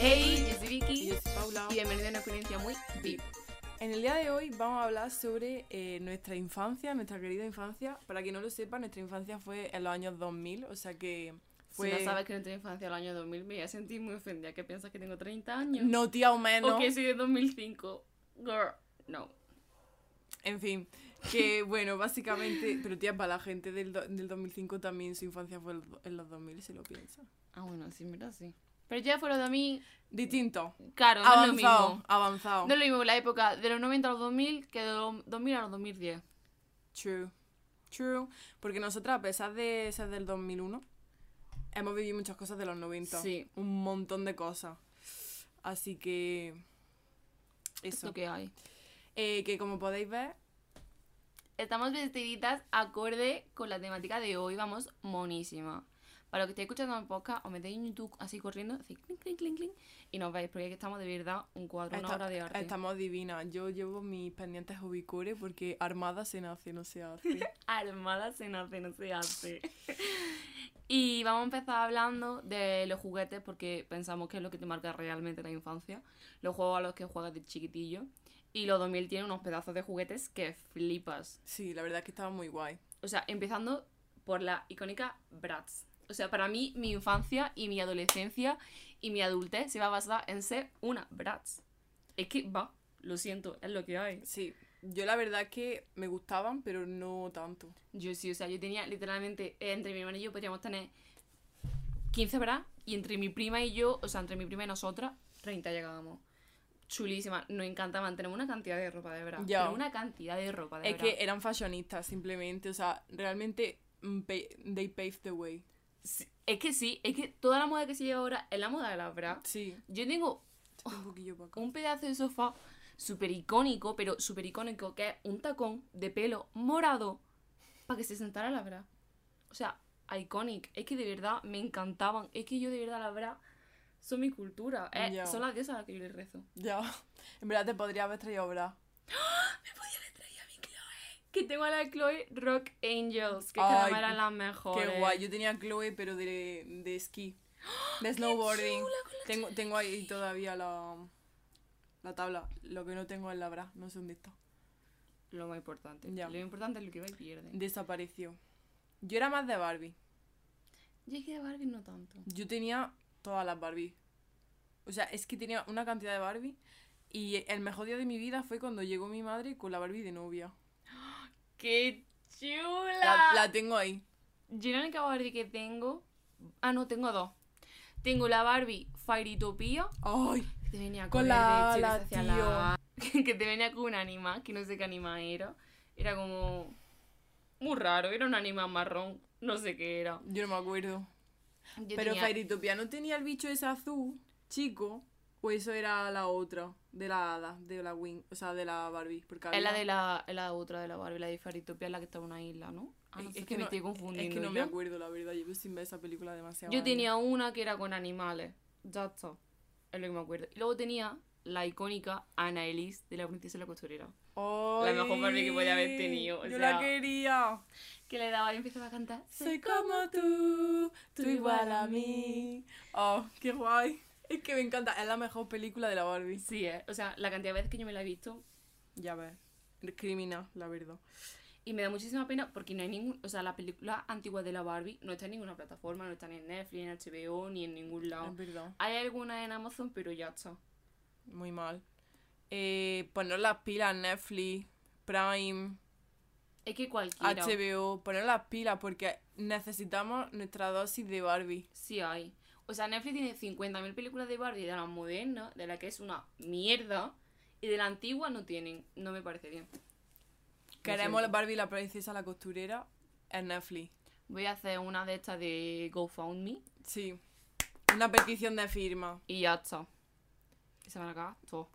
Hey, yo soy Vicky Y yo soy Paula. y bienvenido a una experiencia muy deep. En el día de hoy vamos a hablar sobre eh, nuestra infancia, nuestra querida infancia. Para quien no lo sepa, nuestra infancia fue en los años 2000, o sea que fue... Si no sabes que no tengo infancia el año 2000, me voy a sentir muy ofendida. ¿Qué piensas que tengo 30 años? No, tía, o menos. ¿O que soy de 2005? Girl, no. En fin, que bueno, básicamente... Pero tía, para la gente del, do- del 2005 también su infancia fue en los 2000, si lo piensa. Ah, bueno, sí, mira, sí. Pero ya fuera de mí, Distinto. claro, no es lo avanzado, mismo. avanzado. No es lo mismo la época de los 90 a los 2000 que de los 2000 a los 2010. True. True. Porque nosotras, a pesar de ser del 2001, hemos vivido muchas cosas de los 90. Sí. Un montón de cosas. Así que... Eso. Que hay. Eh, que como podéis ver, Estamos vestiditas acorde con la temática de hoy. Vamos monísima. Para los que estéis escuchando el podcast, os metéis en YouTube así corriendo, así clink, clink, clink, clink, y nos veis, porque aquí estamos de verdad un cuadro, una obra de arte. estamos divinas. Yo llevo mis pendientes ubicore porque armada se nace, no se hace. Armada se nace, no se hace. y vamos a empezar hablando de los juguetes porque pensamos que es lo que te marca realmente la infancia. Los juegos a los que juegas de chiquitillo. Y los 2000 tienen unos pedazos de juguetes que flipas. Sí, la verdad es que estaba muy guay. O sea, empezando por la icónica Bratz. O sea, para mí, mi infancia y mi adolescencia y mi adultez se va a basar en ser una Bratz. Es que va, lo siento, es lo que hay. Sí, yo la verdad es que me gustaban, pero no tanto. Yo sí, o sea, yo tenía literalmente, eh, entre mi hermana y yo podríamos tener 15 bras y entre mi prima y yo, o sea, entre mi prima y nosotras, 30 llegábamos. Chulísima, nos encantaban, tenemos una cantidad de ropa de. Ya. Pero una cantidad de ropa de Es que eran fashionistas, simplemente. O sea, realmente, mm, they paved the way. Sí, Es que sí, es que toda la moda que se lleva ahora es la moda de las bras. Sí, Yo tengo échate un un pedazo de sofá súper icónico, pero súper icónico, que es un tacón de pelo morado para que se sentara la bra. O sea, iconic. Es que de verdad me encantaban. Es que yo de verdad la bra son mi cultura. Eh. Son las diosas a las que yo les rezo. Ya, en verdad te podría haber traído bra. Que tengo a la Chloe Rock Angels, que Ay, cada eran las mejores. Qué guay, yo tenía Chloe, pero de, de esquí. De snowboarding. Tengo, tengo ahí todavía la, la tabla. Lo que no tengo es la bra, no sé dónde está. Lo más importante. Ya. Lo importante es lo que va y pierde. Desapareció. Yo era más de Barbie. Yo es que de Barbie no tanto. Yo tenía todas las Barbie. O sea, es que tenía una cantidad de Barbie. Y el mejor día de mi vida fue cuando llegó mi madre con la Barbie de novia. ¡Qué chula! La, la tengo ahí. Yo la única Barbie que tengo. Ah, no, tengo dos. Tengo la Barbie Fairytopia. ¡Ay! Que te venía Con con la ala, hacia la- Que te venía con un animal, que no sé qué animal era. Era como. Muy raro, era un animal marrón. No sé qué era. Yo no me acuerdo. Yo Pero tenía- Fairytopia no tenía el bicho ese azul, chico. O eso era la otra, de la hada, de la Wing, o sea, de la Barbie. Porque Es la había- de la, es la otra de la Barbie, la de Fairytopia, es la que está en una isla, ¿no? Ah, no Es- sé, es que, me no- estoy confundiendo. Es que no me acuerdo, la verdad. Llevo sin ver esa película demasiado. Yo años. tenía una que era con animales. Ya está. Es lo que me acuerdo. Y luego tenía la icónica Ana Elise de la princesa y la costurera. ¡Ay! mejor Barbie que podía haber tenido, o Yo sea- la quería. Que le daba y empezaba a cantar. Soy como tú, tú igual a mí. Oh, qué guay. Es que me encanta. Es la mejor película de la Barbie. Sí, eh. O sea, la cantidad de veces que yo me la he visto. Ya ves. Criminal, la verdad. Y me da muchísima pena porque no hay ningún. O sea, la película antigua de la Barbie no está en ninguna plataforma, no está ni en Netflix, en HBO, ni en ningún lado. Es verdad. Hay alguna en Amazon, pero ya está. Muy mal. Eh, poner las pilas Netflix, Prime, Es que cualquiera. HBO, poner las pilas porque necesitamos nuestra dosis de Barbie. Sí hay. O sea, Netflix tiene 50.000 películas de Barbie de la moderna, de la que es una mierda, y de la antigua no tienen. No me parece bien. Queremos la. Barbie la princesa la costurera en Netflix. Voy a hacer una de estas de GoFundMe Sí. Una petición de firma. y ya está. Y se van a acabar todo.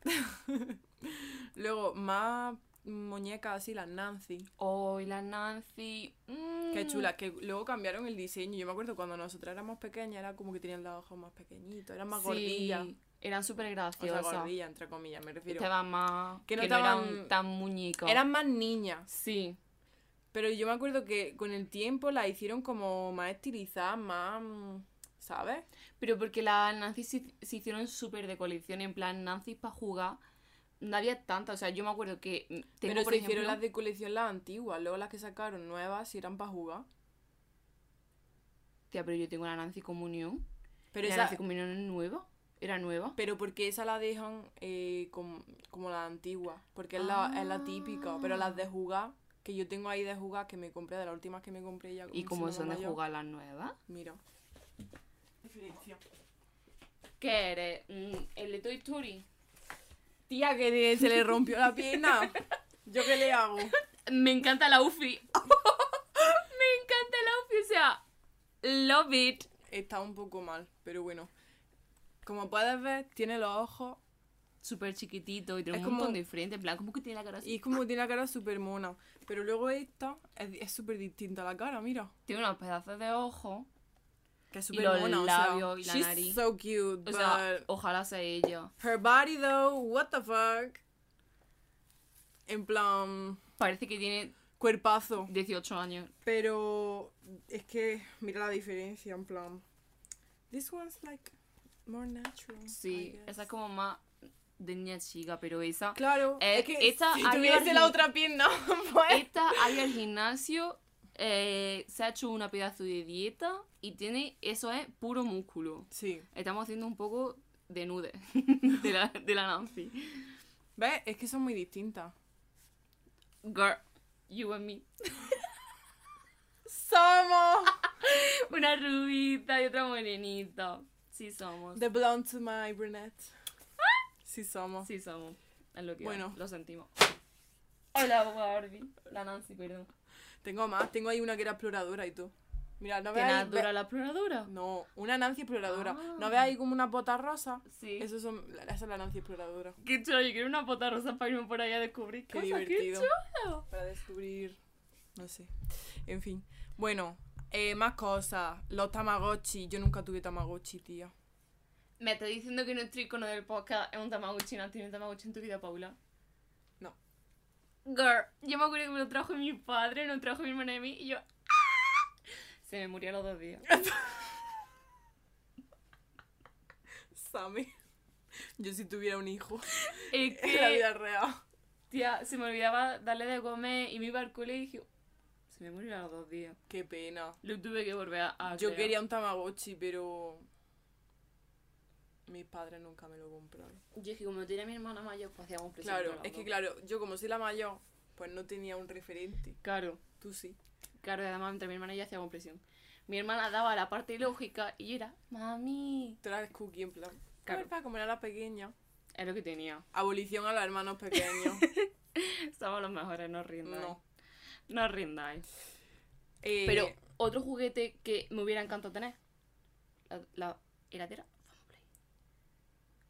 Luego, más muñecas así, las Nancy. Oh, y la Nancy. mm. Qué chula, que luego cambiaron el diseño. Yo me acuerdo cuando nosotras éramos pequeñas, era como que tenían los ojos más pequeñitos, eran más Sí, gordillas. Eran súper O sea, graciosas. gordillas, entre comillas, me refiero. Estaban más. Que Que no no, eran tan muñecos. Eran más niñas. Sí. Pero yo me acuerdo que con el tiempo las hicieron como más estilizadas, más. mm, ¿sabes? Pero porque las Nancy se, se hicieron súper de colección, en plan, Nancy para jugar. No había tantas, o sea, yo me acuerdo que mm, tengo, Pero por se hicieron las de colección las antiguas, luego las que sacaron nuevas si eran para jugar. Tía, pero yo tengo la Nancy Comunión. Pero la esa, Nancy Comunión es nueva. Era nueva. pero porque esa la dejan eh, como, como la antigua, porque es la, es la típica, pero las de jugar, que yo tengo ahí de jugar, que me compré, de las últimas que me compré ya. ¿Y cómo son de mayor, jugar las nuevas? Mira. Diferencia. ¿Qué eres? Mm, ¿El de Toy Story? Tía, que se le rompió la pierna. ¿Yo qué le hago? Me encanta la Ufi. Me encanta la Ufi, o sea, love it. Está un poco mal, pero bueno. Como puedes ver, tiene los ojos Súper chiquitito y tiene Es un montón como- de frente, en plan, como que tiene la cara así. y es como que tiene la cara súper mona. Pero luego esta es es súper distinta a la cara, mira. Tiene unos pedazos de ojo. Que es súper mona, o labios y sea, la she's nariz. so cute, O sea, but ojalá sea ella. her body though, what the fuck. En plan, Parece que tiene cuerpazo. 18 años. Pero es que mira la diferencia, en plan. This one's like more natural. Sí, esa es como más de niña chica, pero esa... Claro, Eh, es que esta si tuviese la otra pierna, pues. Esta al gimnasio, eh, se ha hecho una pedazo de dieta y tiene, eso es puro músculo. Sí. Estamos haciendo un poco de nude de la, de la Nancy. ¿Ves? Es que son muy distintas. Girl, you and me. ¡Somos! Una rubita y otra morenita. Sí somos. The blonde to my brunette. Sí somos. Sí somos. Es lo que Bueno. lo sentimos. Hola, Barbie. La Nancy, perdón. Tengo más, tengo ahí una que era exploradora y todo. Mira, no ¿Tiene veáis. dura la exploradora? No, una Nancy exploradora. Ah. ¿No ahí como una bota rosa? Sí. Eso son, esa es la Nancy exploradora. Qué chulo, yo quiero una bota rosa para irme por ahí a descubrir Qué cosas. divertido. Qué chulo. Para descubrir. No sé. En fin. Bueno, eh, más cosas. Los Tamagotchi. Yo nunca tuve Tamagotchi, tía. ¿Me estás diciendo que nuestro icono del podcast es un Tamagotchi? ¿No un Tamagotchi en tu vida, Paula? No. Girl, yo me acuerdo que me lo trajo mi padre, lo trajo mi hermana y mí, y yo... ¡ah! Se me murió a los dos días. Sammy. Yo si tuviera un hijo. Es En la que, vida real. tía, se me olvidaba darle de comer y me iba al cole y dije... Se me murió a los dos días. Qué pena. Lo tuve que volver a... a Yo crear. quería un Tamagotchi, pero. Mis padres nunca me lo compraron. Yo es que como tenía mi hermana mayor, pues hacíamos presión. Claro, es que claro, yo como soy la mayor, pues no tenía un referente. Claro. Tú sí. Claro, además entre mi hermana y yo hacíamos presión. Mi hermana daba la parte lógica y yo era, mami. Tú eras cookie en plan. Claro. Porfa, como era la pequeña. Es lo que tenía. Abolición a los hermanos pequeños. Somos los mejores, no rindáis. no. No rindáis. Eh, Pero otro juguete que me hubiera encantado tener. La, la heladera.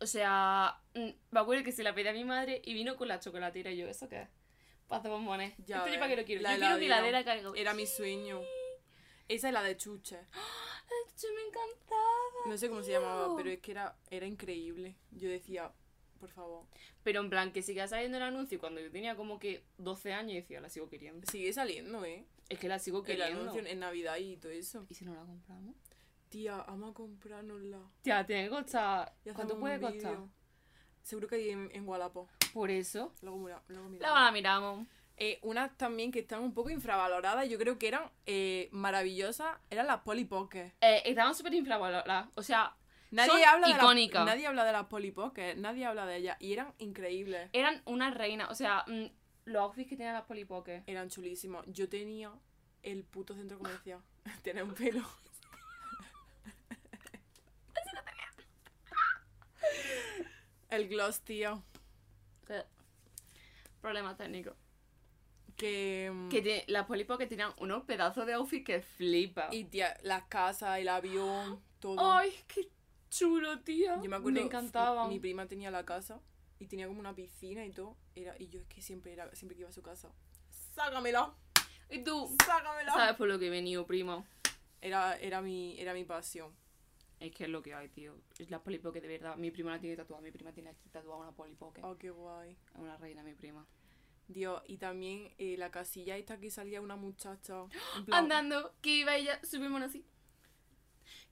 O sea, mm, me acuerdo que se la pedí a mi madre y vino con la chocolatera y yo, ¿eso qué es? Para hacer bombones. Ya Esto yo para qué lo quiero. la yo quiero mi heladera. caiga. Era mi sueño. Esa es la de Chuche. Yo me encantaba. No sé cómo se llamaba, pero es que era, era increíble. Yo decía, por favor. Pero en plan, que siga saliendo el anuncio cuando yo tenía como que 12 años y decía, la sigo queriendo. Sigue saliendo, ¿eh? Es que la sigo El queriendo. anuncio en Navidad y todo eso. ¿Y si no la compramos? Tía, vamos a comprárnosla. Ya, tiene que costar. Y ¿Cuánto puede costar? Seguro que hay en, en Wallapop. Por eso. Luego, mira, luego miramos. la miramos. Eh, unas también que están un poco infravaloradas, yo creo que eran eh, maravillosas, eran las Polly Pocket. Eh, estaban súper infravaloradas. O sea, Nadie Son habla de. La, nadie habla de las Polly Pocket, nadie habla de ellas. Y eran increíbles. eran una reina. O sea, mm, los outfits que tenían las polipoques. Eran chulísimos. Yo tenía el puto centro comercial. Tiene un pelo. el gloss, tío. Problema técnico. Que. mm, Que te- las polipoques tenían unos pedazos de outfit que flipa. Y tía, las casas, el avión, todo. ¡Ay, qué chulo, tío! Yo me acuerdo, encantaban. mi prima tenía la casa y tenía como una piscina y todo. Era, y yo es que siempre era, siempre que iba a su casa. ¡Sácamela! Y tú, ¡Sácamela! ¿sabes por lo que he venido, primo? Era, era mi, era mi pasión. Es que es lo que hay, tío. Es la polipoque de verdad. Mi prima la tiene tatuada. Mi prima tiene aquí tatuada una polipoque. Oh, qué guay. Es una reina, mi prima. Dios, y también eh, la casilla esta que salía una muchacha. en plan- Andando, que iba ella súper mona así.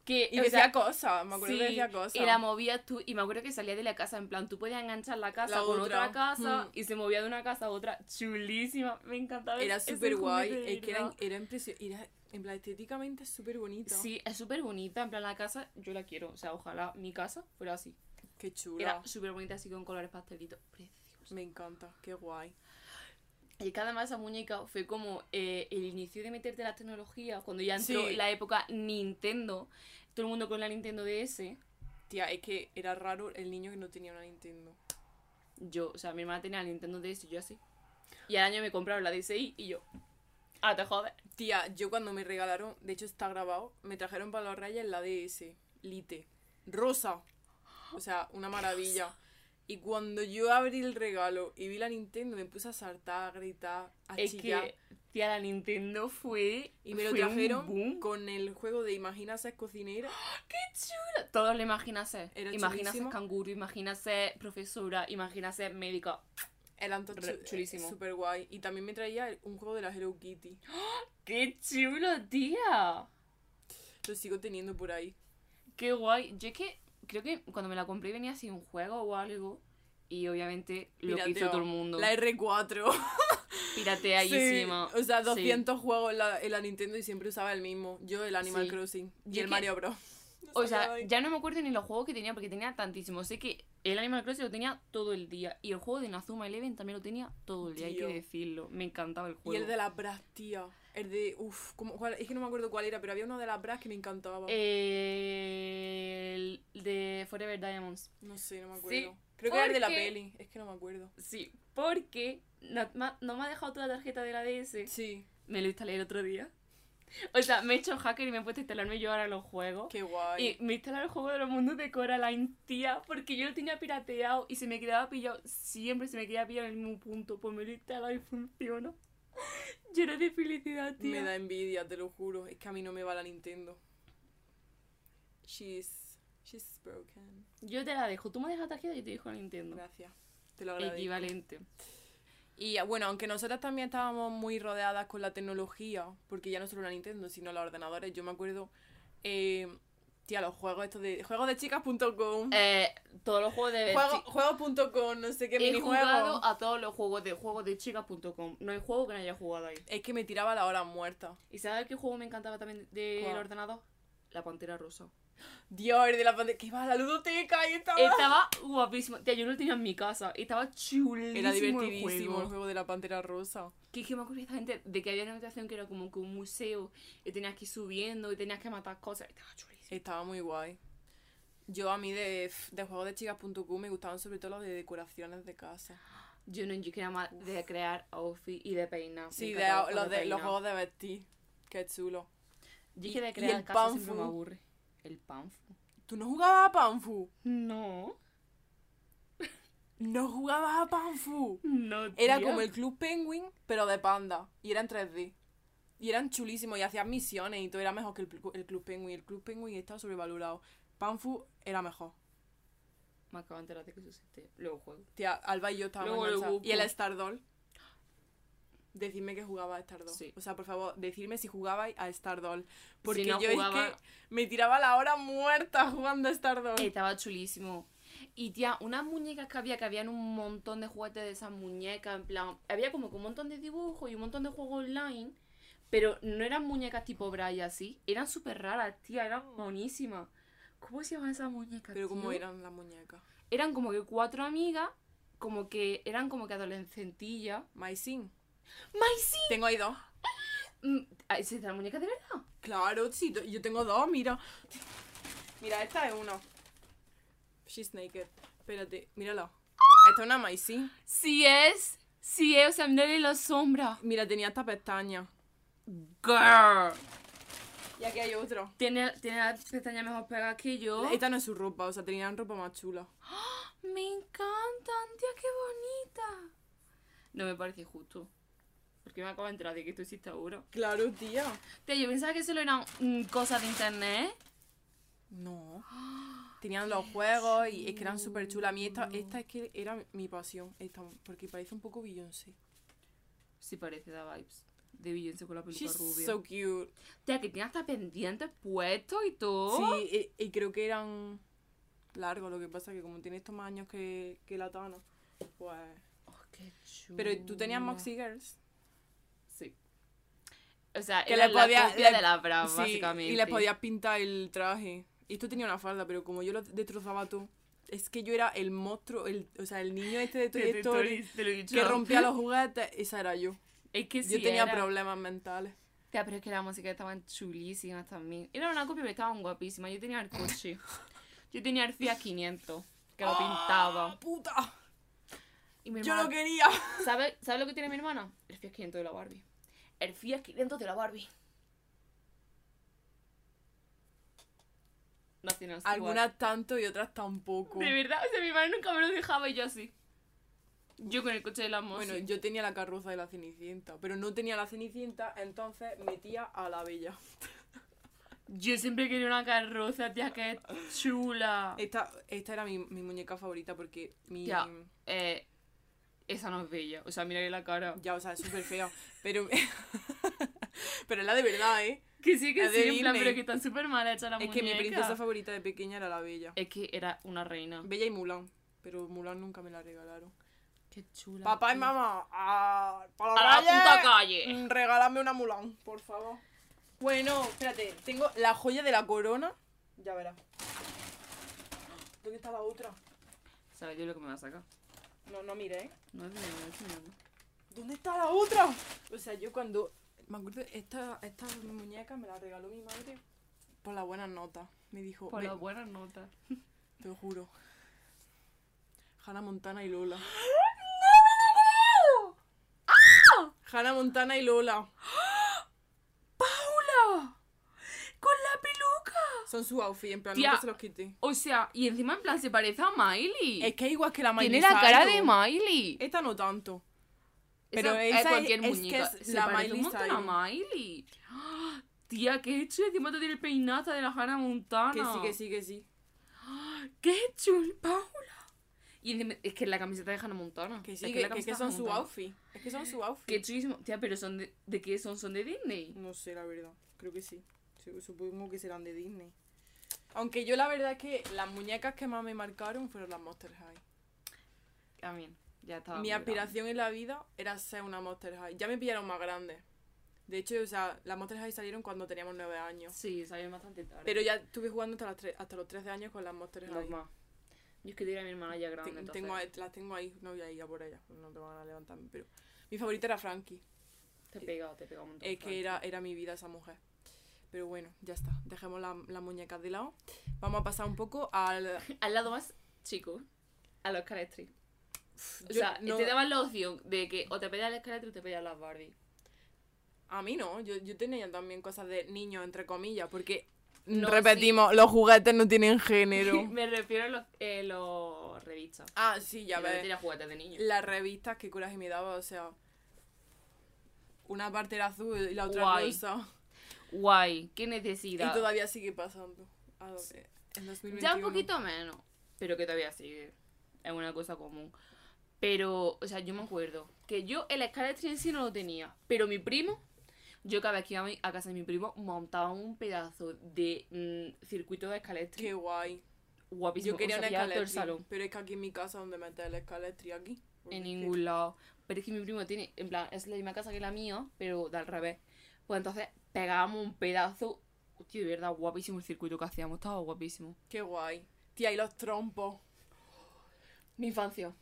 Que, Y decía sea, cosas, me acuerdo que sí, decía cosas. Y la movías tú, y me acuerdo que salía de la casa, en plan, tú podías enganchar la casa La con otra, otra, casa mm. y se movía de una casa a otra. Chulísima, me encantaba. Era súper guay, es que era, era impresionante, en plan, estéticamente súper bonita. Sí, es súper bonita, en plan, la casa yo la quiero. O sea, ojalá mi casa fuera así. Qué chula. Era súper bonita, así con colores pastelitos. Preciosa. Me encanta, qué guay. Y que además esa muñeca fue como eh, el inicio de meterte en la tecnología, cuando ya entró Sí. la época Nintendo, todo el mundo con la Nintendo DS. Tía, es que era raro el niño que no tenía una Nintendo. Yo, o sea, mi hermana tenía la Nintendo DS y yo así. Y al año me compraron la DSi y yo. Ah, te jodes. Tía, yo cuando me regalaron, de hecho está grabado, me trajeron para los reyes la DS, Lite, rosa. O sea, una maravilla. Y cuando yo abrí el regalo y vi la Nintendo, me puse a saltar, a gritar, a Es chillar. que, tía, la Nintendo fue. Y me lo trajeron boom. con el juego de Imagina ser cocinera. ¡Qué chulo! Todo lo imagina ser. Era Imagina ser chulísimo. canguro, imagina ser profesora, imagina ser médica. Eran to- Re- chu- chulísimo. Super guay. Y también me traía un juego de la Hello Kitty. ¡Qué chulo, tía! Lo sigo teniendo por ahí. Qué guay. Yo es que creo que cuando me la compré venía así un juego o algo. Y obviamente lo que hizo todo el mundo. La R4. Pirateadísima. Sí, o sea, Sí. 200 juegos en la, en la Nintendo y siempre usaba el mismo. Yo el Animal Sí. Crossing y el que- Mario Bros. No O sea, ya no me acuerdo ni los juegos que tenía porque tenía tantísimos. Sé que el Animal Crossing lo tenía todo el día. Y el juego de Nazuma Eleven también lo tenía todo el día, hay que decirlo. Me encantaba el Y juego. el de las bras, tía. El de. Uf, ¿cómo- cuál? es que no me acuerdo cuál era, pero había uno de las bras que me encantaba. El de Forever Diamonds. no sé, no me sí, acuerdo. Creo que era el de la porque- peli, es que no me acuerdo. Sí, porque no, ma- no me ha dejado toda la tarjeta de la DS. Sí, Me lo instalé el otro día. O sea, me he hecho hacker y me he puesto a instalarme yo ahora los juegos. qué guay. Y me instalé el juego de los mundos de Coraline, tía, porque yo lo tenía pirateado y se me quedaba pillado, siempre se me quedaba pillado en el mismo punto, pues me lo he instalado y funciona. Lloro de felicidad, tía. Me da envidia, te lo juro. Es que a mí no me va la Nintendo. She's. She's broken. Yo te la dejo, tú me dejas tarjeta y te dejo la Nintendo. Gracias. Te lo agradezco. Equivalente. Y ah, bueno, aunque nosotras también estábamos muy rodeadas con la tecnología, porque ya no solo la Nintendo, sino los ordenadores, yo me acuerdo, eh, tía, los juegos estos de juegodechicas.com, Eh, todos los juegos de... juego, juegos.com, no sé qué He minijuegos. jugado a todos los juegos de juegos de chicas.com. No hay juego que no haya jugado ahí. Es que me tiraba la hora muerta. ¿Y sabes qué juego me encantaba también del ordenador? La Pantera Rosa. Dios, el de la pantalla, que iba a la ludoteca y estaba... Estaba guapísimo. Tía, yo lo tenía en mi casa. Estaba chulísimo Era divertidísimo el juego. juego de la pantera rosa. Que es que me acuerdo exactamente de que había una habitación que era como que un museo. Y tenías que ir subiendo y tenías que matar cosas. Estaba chulísimo. Estaba muy guay. Yo a mí de, de juegodechicas.com me gustaban sobre todo los de decoraciones de casa. Yo no, yo quería más de crear outfit y de peinar. Sí, de, los, de, los juegos de vestir. Qué chulo. Yo y- que de y crear el casa siempre me Panfu. aburre. El panfu. ¿Tú no jugabas a Panfu? No. No jugabas a Panfu. No, Era como el Club Penguin, pero de panda. Y era en 3D. Y eran chulísimos y hacían misiones y todo era mejor que el, el Club Penguin. El Club Penguin estaba sobrevalorado. Panfu era mejor. Me acabo de enterar de que eso existe. Luego juego. Tía, Alba y yo estábamos Luego lo busco. Y el Stardoll. Decidme que jugaba a Stardoll. Sí. O sea, por favor, decidme si jugabais a Stardoll. Porque no yo jugaba- es que me tiraba la hora muerta jugando a Stardoll. Estaba chulísimo. Y tía, unas muñecas que había, que habían un montón de juguetes de esas muñecas, en plan, había como que un montón de dibujos y un montón de juegos online, pero no eran muñecas tipo Braille así, eran súper raras, tía, eran monísimas. ¿Cómo se llaman esas muñecas? Pero tío? eran las muñecas. Eran como que cuatro amigas, como que eran como que adolescentillas. Mycin. ¡Maisy! Tengo ahí dos. Mm, ¿Es esta muñeca de verdad? Claro, sí, yo tengo dos, mira. Mira, esta es una. She's naked. Espérate, mírala. Esta es una Mycin. Sí es, sí es, o sea, mírale la sombra. Mira, tenía esta pestaña. Girl. Y aquí hay otro. Tiene, tiene las pestañas mejor pegadas que yo. Esta no es su ropa, o sea, tenían ropa más chula. Me encantan, tía, qué bonita. No me parece justo. Porque me acabo de enterar de que esto existe ahora. Claro, tía. Tía, yo pensaba que solo eran mm, cosas de internet. No. Tenían los juegos y es que eran súper chulas. A mí esta, esta es que era mi pasión. Esta, porque parece un poco Beyoncé. Sí parece, da vibes. de Beyoncé con la peluca She's rubia. so cute. Tía, que tiene hasta pendientes puestos y todo. Sí, y, y creo que eran largos, lo que pasa que como tiene estos más años que, que la Tana, pues... Oh, qué chulo. Pero tú tenías Moxie Girls. O sea, Que era le la podía- copia le- de la Bra, Sí, básicamente. y le podías pintar el traje. Y esto tenía una falda, pero como yo lo destrozaba todo, es que yo era el monstruo, el, o sea, el niño este de Toy Story que rompía los juguetes, esa era yo. Es que sí yo tenía era. problemas mentales. Tía, pero es que las músicas estaban chulísimas también. Era una copia, pero estaban guapísimas. Yo tenía el coche. Yo tenía el Fiat 500, que lo pintaba. ¡Ah, puta! Y mi Yo hermana, lo quería. ¿sabe, ¿Sabe lo que tiene mi hermana? El Fiat 500 de la Barbie. El Fiat 500 de la Barbie. Algunas tanto y otras tampoco. De verdad, o sea, mi madre nunca me lo dejaba y yo así. Yo con el coche de la moza. Bueno, yo tenía la carroza de la Cenicienta, pero no tenía la Cenicienta, entonces metía a la Bella. Yo siempre quería una carroza, tía, que es chula. Esta, esta era mi, mi muñeca favorita porque mi... Ya. Eh, esa no es bella. O sea, mira la cara. Ya, o sea, es súper fea, pero... pero es la de verdad, ¿eh? Que sí, que Es sí, en plan, pero que están súper mal hecha la Es que mi princesa favorita de pequeña era la Bella. Es que era una reina. Bella y Mulan, pero Mulan nunca me la regalaron. Qué chula. Papá y mamá, a, para A la puta calle. Mm, Regálame una Mulan, por favor. Bueno, espérate, tengo la joya de la corona. Ya verás. ¿Dónde está la otra? ¿Sabes yo lo que me va a sacar? No, no mire, ¿eh? No es mío, no es mío. ¿Dónde está la otra? O sea, yo cuando. Me acuerdo, esta, esta muñeca me la regaló mi madre por las buenas notas. Me dijo, Por "Ve, las buenas notas. te lo juro. Hannah Montana y Lola. Hannah Montana y Lola. ¡Paula! ¡Con la peluca! Son su outfit, en plan, Tía. nunca se los quité. O sea, y encima en plan se parece a Miley. Es que es igual que la Miley Tiene la cara de. Miley. Esta no tanto. Pero es esa es- cualquier es que muñeca. es se la parece Miley un montón Cyrus. a Miley. ¡Ah! Tía, qué chulo. Encima te tiene el peinazo de la Hannah Montana. Que sí, que sí, que sí. ¡Qué chulo, Paula! Y encima- es que la camiseta de Hannah Montana. Que Es sí, que que, la que, que son su outfit. Es que son su outfit. Qué chulísimo. Tía, pero son de, ¿de qué son? ¿Son de Disney? No sé, la verdad. Creo que sí. Su- Supongo que serán de Disney. Aunque yo la verdad es que las muñecas que más me marcaron fueron las Monster High. También. Ya estaba. Mi aspiración en la vida era ser una Monster High. Ya me pillaron más grande. De hecho, o sea, las Monster High salieron cuando teníamos 9 grande. años. Sí, salieron bastante tarde. Pero ya estuve jugando hasta, las hasta los 13 años con las Monster High. más. Yo es que diré a mi hermana ya grande. Ten- entonces- tengo, ahí- las tengo ahí, no voy a ir a por ellas, no te van a levantarme. Pero mi favorita era Frankie. Te he pegado, te he pegado un montón. Es que Frankie. era, era mi vida esa mujer. Pero bueno, ya está. Dejemos la- las muñecas de lado. Vamos a pasar un poco al. Al lado más chico. A los Calestri. O sea, no- te daban la opción de que o te pedías el Calestri o te pedías las Barbie. A mí no, yo, yo tenía también cosas de niño, entre comillas, porque. No, repetimos, los juguetes no tienen género. Me refiero a los, eh, los revistas. ah, sí, ya no ves. juguetes de niño. Las revistas, qué coraje me daba, o sea. Una parte era azul y la otra Guay. rosa. Guay, qué Y necesidad. todavía sigue pasando. A- en 2021. Ya un poquito menos, pero que todavía sigue. Es una cosa común. Pero, o sea, yo me acuerdo que yo el Scalestri en sí no lo tenía, pero mi primo, yo cada vez que iba a casa de mi primo, montaba un pedazo de mm, circuito de Scalestri Qué guay. guapísimo. Yo quería o sea, salón, pero es que aquí en mi casa donde meter el escaletri aquí. En ningún lado. Pero es que mi primo tiene, en plan, es la misma casa que la mía, pero de al revés. Pues entonces pegábamos un pedazo, tío, de verdad, guapísimo el circuito que hacíamos, estaba guapísimo. Qué guay. Tía, y los trompos. Mi infancia.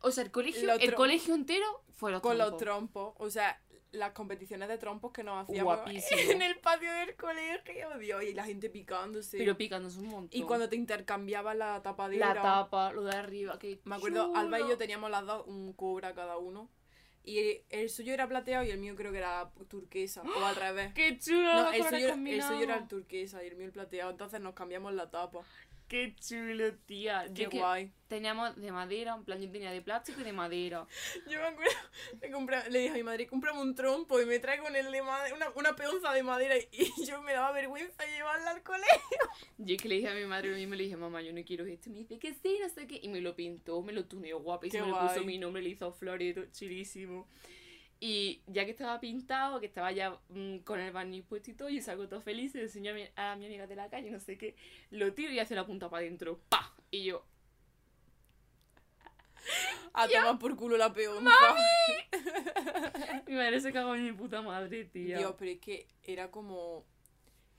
O sea, el colegio, el colegio entero fue los Con los trompos. O sea, las competiciones de trompos que nos hacíamos Guapísimo. en el patio del colegio. Dios, y la gente picándose. Pero picándose un montón. y cuando te intercambiabas la tapadera. La tapa, lo de arriba, que Me acuerdo, Alba y yo teníamos las dos un cobra cada uno. Y el suyo era plateado y el mío creo que era turquesa. O al revés. ¡Qué chulo! No, el suyo, el suyo era el turquesa y el mío el plateado. Entonces nos cambiamos la tapa. ¡Qué chulo, tía! Qué guay. teníamos de madera, en plan, yo tenía de plástico y de madera. Yo me acuerdo, le, compré- le dije a mi madre, cómprame un trompo y me trae con el de madera, una, una peonza de madera y, yo me daba vergüenza llevarla al colegio. Yo es que le dije a mi madre lo mismo, le dije, mamá, yo no quiero esto. Y me dice que sí, no sé qué. Y me lo pintó, me lo tuneó guapísimo, le puso mi nombre, le hizo flores, todo chulísimo. Y ya que estaba pintado, que estaba ya mm, con el barniz puesto y todo, yo salgo todo feliz, le enseño a mi, a mi amiga de la calle, no sé qué, lo tiro y hace la punta para adentro. ¡Pa! Y yo, A tomar por culo la peonza. mi madre se cagó en mi puta madre, tía. Dios, pero es que era como.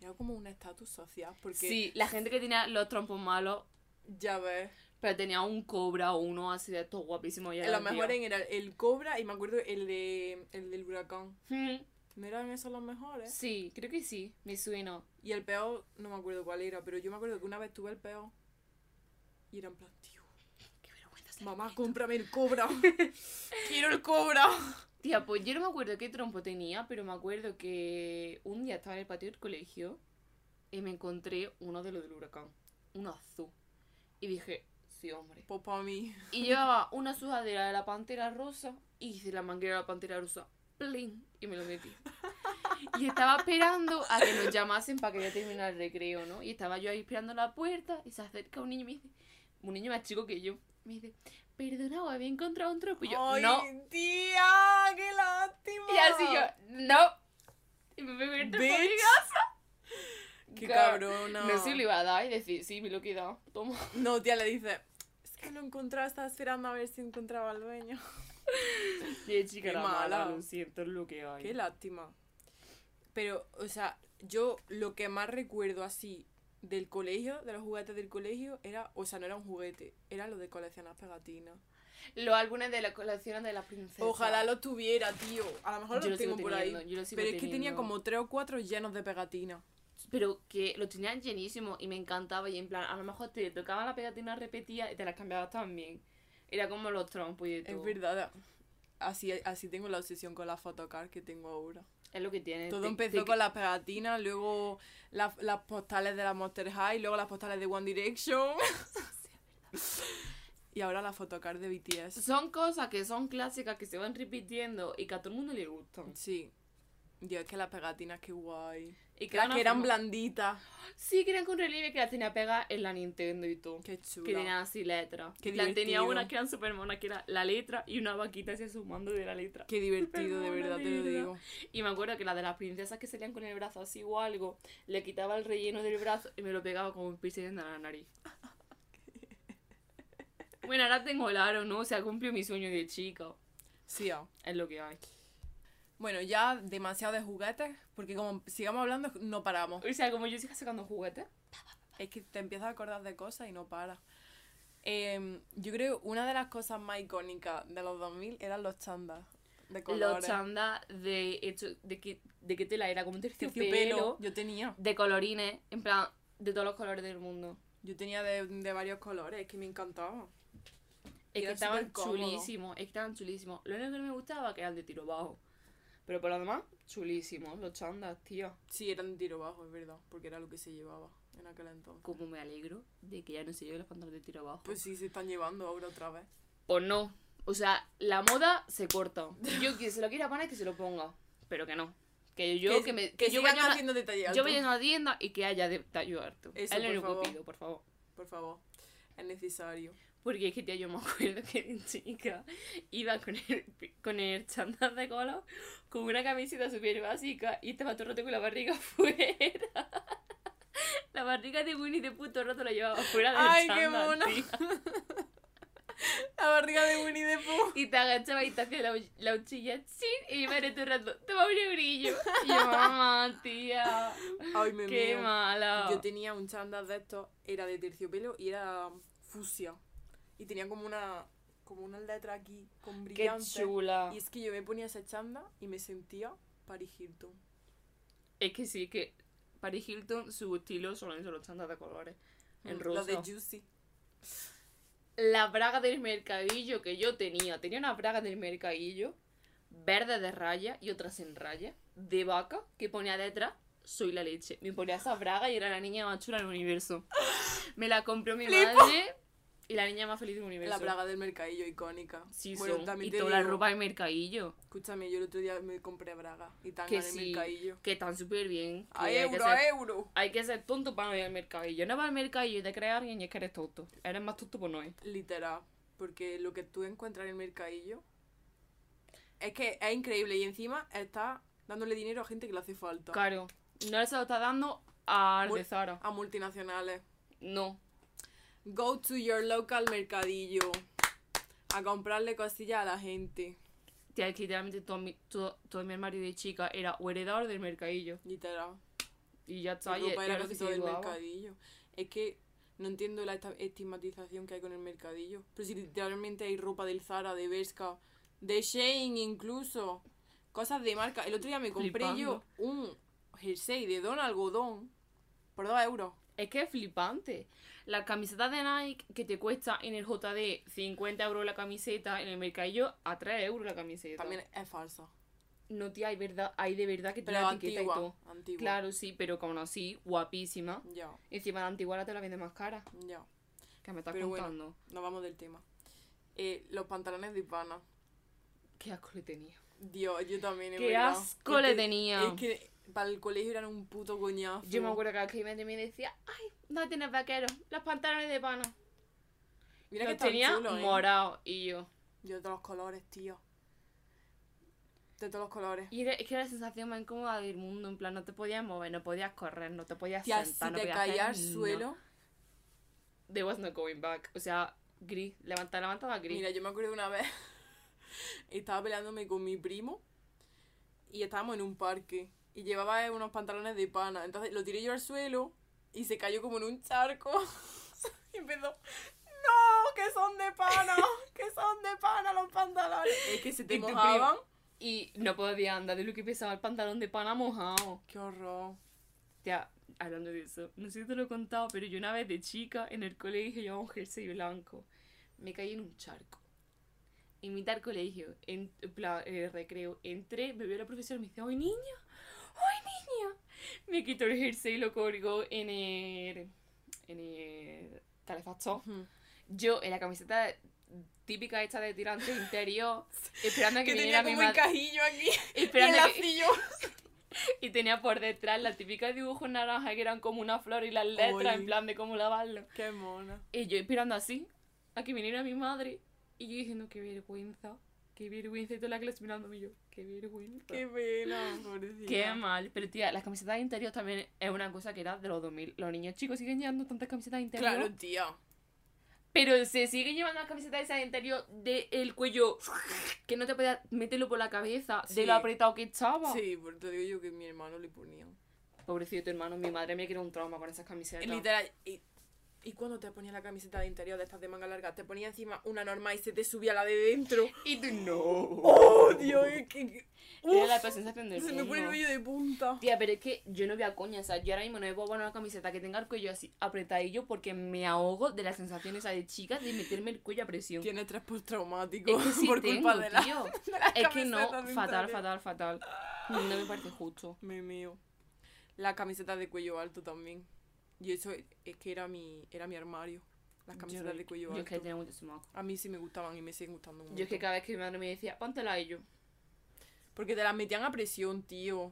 Era como un estatus social. Porque Sí, la gente que tenía los trompos malos, ya ves. Pero tenía un cobra o uno así de estos guapísimos. Ya mejores tía. eran el Cobra y me acuerdo el de el del huracán. Mm, ¿No eran esos los mejores? Sí, creo que sí, me suena. Y el peor, no me acuerdo cuál era, pero yo me acuerdo que una vez tuve el peor. Y era en plan, tío, Qué vergüenza. mamá, cómprame el Cobra. Quiero el Cobra. Tía, pues yo no me acuerdo qué trompo tenía, pero me acuerdo que un día estaba en el patio del colegio y me encontré uno de los del huracán, uno azul. Y dije, sí, hombre. Pues para mí. Y llevaba una sudadera de la pantera rosa y hice la manguera de la pantera rosa. Plin, y me lo metí. Y estaba esperando a que nos llamasen para que ya terminara el recreo, ¿no? Y estaba yo ahí esperando la puerta y se acerca un niño y me dice, un niño más chico que yo, me dice, perdona, había encontrado un trompo. Y yo, ¡Ay, no. tía! ¡Qué lástima! Y así yo, no. Y me a ver por mi casa. ¡Qué cabrona! No se lo iba a dar y decir, sí, me lo he quedado. Toma. No, tía, le dice, que lo encontraba, estaba esperando a ver si encontraba al dueño. Chica Qué era mala, mala. lo siento, es lo que hay. Qué lástima. Pero, o sea, yo lo que más recuerdo así del colegio, de los juguetes del colegio, era, o sea, no era un juguete, era lo de coleccionar pegatinas. Los álbumes de la colección de las princesas. Ojalá los tuviera, tío. A lo mejor Yo los lo tengo por ahí. teniendo, yo lo sigo Pero es que tenía como tres o cuatro llenos de pegatinas. Pero que lo tenían llenísimo y me encantaba. Y en plan, a lo mejor te tocaba la pegatina repetida y te las cambiabas también. Era como los trompos y todo. Es verdad. Así, así tengo la obsesión con la photocard que tengo ahora. Es lo que tiene. Todo Te- empezó te- con las pegatinas, luego las, las postales de la Monster High, luego las postales de One Direction. y ahora la photocard de BTS. Son cosas que son clásicas que se van repitiendo y que a todo el mundo le gustan. Sí. Dios, es que las pegatinas, qué guay. Y que Las que eran blanditas. Sí, que eran con relieve que las tenía pegadas en la Nintendo y todo. Qué chula. Que tenían así letras. Qué plan, tenía una que eran super monas, que era la letra y una vaquita así sumando de la letra. Qué divertido, de verdad, te lo digo. Y me acuerdo que la de las princesas que salían con el brazo así o algo, le quitaba el relleno del brazo y me lo pegaba como un piercing en la nariz. Bueno, ahora tengo el aro, ¿no? O sea, cumplió mi sueño de chica. Sí, ah. Es lo que hay. Bueno, ya demasiado de juguetes, porque como sigamos hablando, no paramos. O sea, como yo siga sacando juguetes. Es que te empiezas a acordar de cosas y no paras. Em, yo creo una de las cosas más icónicas de los 2000 eran los chandas de colores. Los chandas de hecho, de qué, de qué tela era, como un terciopelo, terciopelo. Yo tenía. de colorines, en plan, de todos los colores del mundo. Yo tenía de, de varios colores, es que me encantaba. Es que estaban chulísimos, es que estaban chulísimos. Lo único que no me gustaba que era el de tiro bajo. Pero por lo demás, chulísimos, los chandas, tío. Sí, eran de tiro bajo, es verdad, porque era lo que se llevaba en aquel entonces. Como me alegro de que ya no se lleven los pantalones de tiro bajo. Pues sí, se están llevando ahora otra vez. Pues no. O sea, la moda se corta. Yo que se lo quiera poner, que se lo ponga. Pero que no. Que yo, que, que, me, que que yo vaya haciendo detalle yo vaya a una tienda y que haya de tallo alto. Eso, es lo único pido, por favor. Por favor, es necesario. Porque es que, tía, yo me acuerdo que de chica iba con el, con el chándal de color, con una camiseta súper básica y estaba todo el rato con la barriga fuera. La barriga de Winnie de puto rato la llevaba fuera del Ay, qué tía. La barriga de Winnie the Pooh. Y te agachaba y te hacía la, la uchilla, ¡chin! Y mi madre todo el rato, toma un brillo. Y yo, mamá, tía, Ay, me qué mala. Yo tenía un chándal de estos, era de terciopelo y era fucsia. Y tenía como una como una letra aquí con Qué brillante. chula. Y es que yo me ponía ese chándal y me sentía Paris Hilton. Es que sí, que Paris Hilton, su estilo son los chándal de colores. En rosa. Los de Juicy. La braga del mercadillo que yo tenía. Tenía una braga del mercadillo verde de raya y otra sin raya, de vaca, que ponía detrás, soy la leche. Me ponía esa braga y era la niña más chula del universo. Me la compró mi Flipo. madre y la niña más feliz del universo. La braga del mercadillo icónica. Sí, bueno, son. también Y te toda la ropa del mercadillo. Escúchame, yo el otro día me compré braga y tanga Que en el sí, mercadillo. que están súper bien. A hay euro, ser- a euro. Hay que ser tonto para no ir al mercadillo. No vas al mercadillo y te crees a alguien y es que eres tonto. Eres más tonto por no ir. Literal. Porque lo que tú encuentras en el mercadillo Es que es increíble. Y encima está dándole dinero a gente que le hace falta. Claro. No se lo está dando a Mul- de Zara. A multinacionales. No. Go to your local mercadillo. A comprarle cosillas a la gente. Tía, es que literalmente todo mi, todo, todo mi armario de chica era o heredador del mercadillo. Literal. Y ya está. Mi ropa y era casi todo del mercadillo. Es que no entiendo la esta- estigmatización que hay con el mercadillo. Pero si literalmente hay ropa del Zara, de Bershka, de Shane incluso. Cosas de marca. El otro día me compré yo un jersey de don algodón por 2 euros. Es que es flipante. La camiseta de Nike que te cuesta en el JD 50 euros la camiseta, en el mercadillo a 3 euros la camiseta. También es falsa. No, tía, hay, verdad, hay de verdad que tiene etiqueta y todo. Antigua. Claro, sí, pero como así, guapísima. Ya, Encima la antigua ahora te la vende más cara. ya. Que me estás Pero bueno. contando. Nos vamos del tema. Eh, los pantalones de pana. Qué asco le tenía. Dios, yo también. Qué verdad. asco Es le que- tenía. Es que para el colegio eran un puto coñazo. Yo me acuerdo que vez que mí decía, ay, no tienes vaqueros, los pantalones de pana. Mira que Los están tenía ¿eh? morado y yo. Yo de todos los colores, tío. De todos los colores. Y era, es que era la sensación más incómoda del mundo, en plan, no te podías mover, no podías correr, no te podías Tía, sentar, si no te podías caía al suelo. There was no going back. O sea, gris, levanta, levantaba gris. Mira, yo me acuerdo una vez. estaba peleándome con mi primo. Y estábamos en un parque. Y llevaba unos pantalones de pana. Entonces lo tiré yo al suelo. Y se cayó como en un charco. y empezó. ¡No! ¡Que son de pana! ¡Que son de pana los pantalones! Es que se te mojaban. Y no podía andar de lo que pesaba el pantalón de pana mojado. ¡Qué horror! Tía, hablando de eso, no sé si te lo he contado, pero yo una vez de chica en el colegio llevaba un jersey blanco. Me caí en un charco. En mitad del colegio, en plan, el recreo, entré, me vio la profesora y me dice, ¡Ay, niña! Me quitó el jersey y lo colgó en el... en el calefactor. Yo, en la camiseta típica esta de tirante interior, esperando a que, Que viniera tenía mi como el madre... cajillo aquí. Y Esperando el que- lacillo. y tenía por detrás la típica dibujo naranja que eran como una flor y las letras Oy. en plan de cómo lavarlo. ¡Qué mona! Y yo esperando así a que viniera mi madre y yo diciendo qué vergüenza, qué vergüenza y toda la clase mirándome y yo, qué vergüenza. ¡Qué pena! Pobrecita. Qué mal. Pero tía, las camisetas de interior también es una cosa que era de los 2000. Los niños chicos siguen llevando tantas camisetas de interior. Claro, tía. Pero se sigue llevando las camisetas esas de interior del cuello que no te podías meterlo por la cabeza de Sí. lo apretado que estaba. Sí, por te digo yo que mi hermano le ponía. Pobrecito tu hermano, mi madre me quiere un trauma con esas camisetas. Literal. Y, cuando te ponías la camiseta de interior de estas de manga larga, te ponía encima una normal y se te subía la de dentro. Y tú no. ¡Oh, Dios! Es que. que- Era la peor sensación del se me pone el vello de punta. Tía, pero es que yo no voy a coña, o sea, yo ahora mismo no me puedo poner una camiseta que tenga el cuello así apretadillo porque me ahogo de las sensaciones esa de chicas de meterme el cuello a presión. Tiene estrés postraumático Es que sí por tengo, culpa de la. tío. de las Es que no, fatal, fatal, fatal. No me parece justo. Me mío. La camiseta de cuello alto también. Y eso es que era mi, era mi armario. Las camisetas yo, de cuello yo es que alto. tenía muchísimo asco. A mí sí me gustaban y me siguen gustando mucho. Yo es que cada vez que mi madre me decía, póntela y yo. Porque te las metían a presión, tío.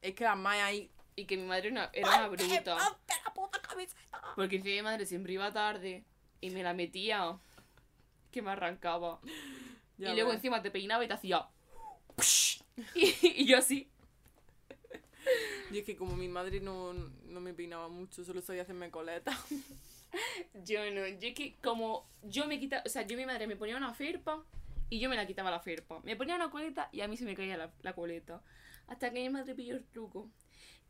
Es que las más ahí. Y que mi madre una- era una bruta. ¡Ponte la puta camiseta! Porque encima mi madre siempre iba tarde y me la metía. Que me arrancaba. Ya y luego encima te peinaba y te hacía. Y, y yo así. Y es que como mi madre no, no me peinaba mucho, solo sabía hacerme coleta. Yo no, yo es que como yo me quitaba, o sea, yo mi madre me ponía una ferpa y yo me la quitaba la ferpa. Me ponía una coleta y a mí se me caía la, la coleta. Hasta que mi madre pilló el truco.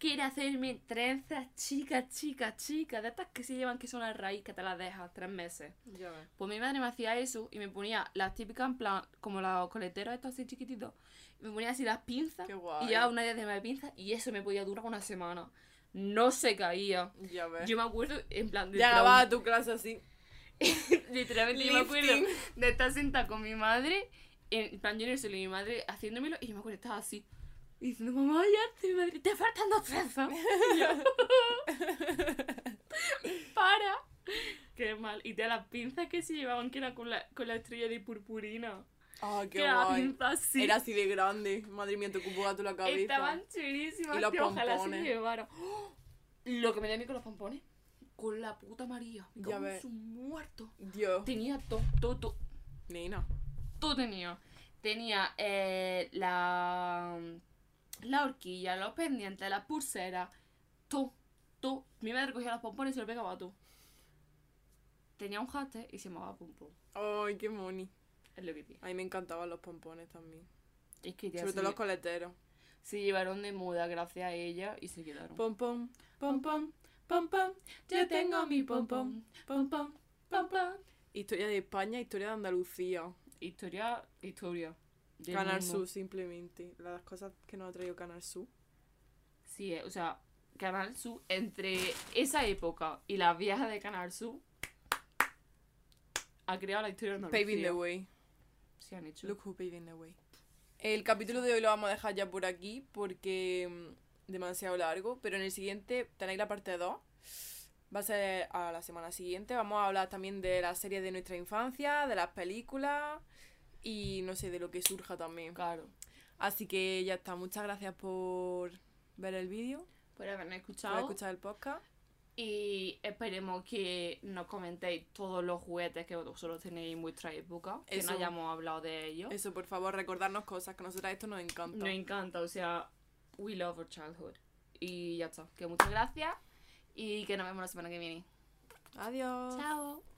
Que era hacerme trenzas chicas, chicas, chicas, de estas que se llevan que son a raíz, que te las dejas tres meses. Ya. Pues mi madre me hacía eso y me ponía las típicas en plan, como los coleteros estos así chiquititos. y Me ponía así las pinzas y llevaba una diadema de pinzas y eso me podía durar una semana. No se caía. Ya ves. Yo me acuerdo, en plan, de Llegaba trauma- a tu clase así. Literalmente yo me acuerdo de estar sentada con mi madre, en plan yo suelo y mi madre haciéndomelo, y yo me acuerdo estaba así, y diciendo, mamá, ya, mi madre, te faltan dos trenzas. Para. Qué mal. Y de las pinzas que se llevaban, que era con la, con la estrella de purpurina. Ah, qué que era la guay. pinza así. Era así de grande. Madre mía, te ocupó a tu la cabeza. Estaban chulísimas, Y los tío, ojalá se llevaran. ¡Oh! Lo que me da a mí con los pompones, con la puta María. Ya ves. su muerto. Dios. Tenía todo, todo, todo. Nena. todo tenía. tenía eh, la, la horquilla, los pendientes, las pulseras, todo, todo. Mi madre cogía los pompones y se lo pegaba todo. Tenía un jate y se llamaba pompón. Ay, qué moni. Es lo que tiene. A mí me encantaban los pompones también. Es que Sobre todo los coleteros. se llevaron de moda gracias a ella y se quedaron. Pom pom, pom pom, pom pom. Yo tengo mi pom pom, pom pom, pom pom. Historia de España, historia de Andalucía. Historia, historia. Mundo. Sur, simplemente. Las cosas que nos ha traído Canal Sur. Sí, eh, o sea, Canal Sur, entre esa época y las viejas de Canal Sur, ha creado la historia de. Paving the way. Sí, han hecho. Look who paving the way. El capítulo de hoy lo vamos a dejar ya por aquí porque mm, demasiado largo, pero en el siguiente tenéis la parte 2. Va a ser a la semana siguiente. Vamos a hablar también de las series de nuestra infancia, de las películas y no sé, de lo que surja también. Claro. Así que ya está. Muchas gracias por ver el vídeo, Por haberme por escuchado. escuchar el podcast. Y esperemos que nos comentéis todos los juguetes que vosotros tenéis en vuestra época. Que Eso. no hayamos hablado de ellos. Eso, por favor, recordarnos cosas que a nosotras esto nos encanta. Nos encanta, o sea, we love our childhood. Y ya está. Que muchas gracias y que nos vemos la semana que viene. Adiós. Chao.